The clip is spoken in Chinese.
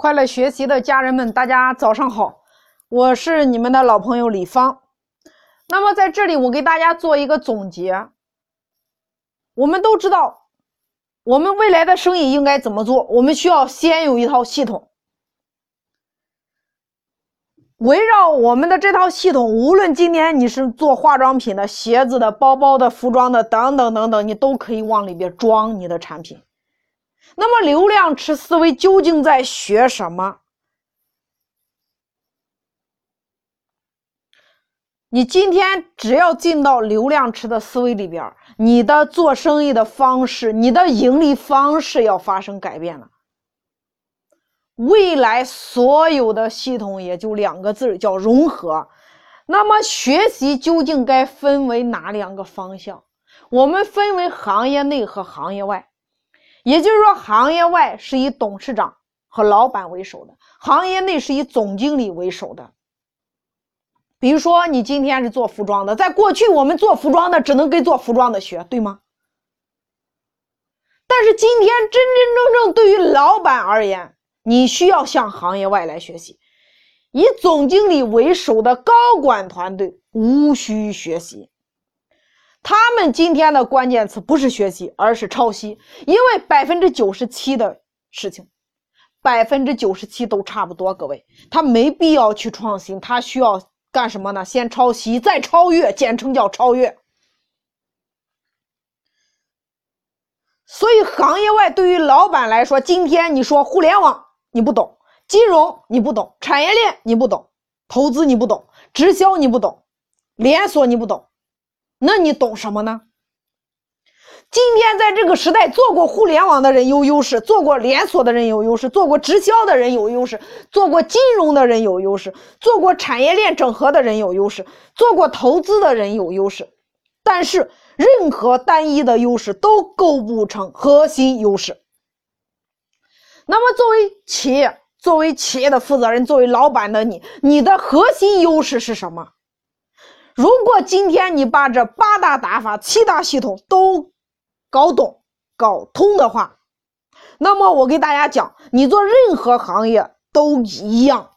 快乐学习的家人们，大家早上好，我是你们的老朋友李芳。那么在这里，我给大家做一个总结。我们都知道，我们未来的生意应该怎么做？我们需要先有一套系统，围绕我们的这套系统，无论今天你是做化妆品的、鞋子的、包包的、服装的等等等等，你都可以往里边装你的产品。那么，流量池思维究竟在学什么？你今天只要进到流量池的思维里边，你的做生意的方式、你的盈利方式要发生改变了。未来所有的系统也就两个字叫融合。那么，学习究竟该分为哪两个方向？我们分为行业内和行业外。也就是说，行业外是以董事长和老板为首的，行业内是以总经理为首的。比如说，你今天是做服装的，在过去我们做服装的只能跟做服装的学，对吗？但是今天真真正正对于老板而言，你需要向行业外来学习，以总经理为首的高管团队无需学习。他们今天的关键词不是学习，而是抄袭，因为百分之九十七的事情，百分之九十七都差不多。各位，他没必要去创新，他需要干什么呢？先抄袭，再超越，简称叫超越。所以，行业外对于老板来说，今天你说互联网你不懂，金融你不懂，产业链你不懂，投资你不懂，直销你不懂，连锁你不懂。那你懂什么呢？今天在这个时代，做过互联网的人有优势，做过连锁的人有优势，做过直销的人有优势，做过金融的人有优势，做过产业链整合的人有优势，做过投资的人有优势。但是，任何单一的优势都构不成核心优势。那么，作为企业，作为企业的负责人，作为老板的你，你的核心优势是什么？今天你把这八大打法、七大系统都搞懂、搞通的话，那么我给大家讲，你做任何行业都一样。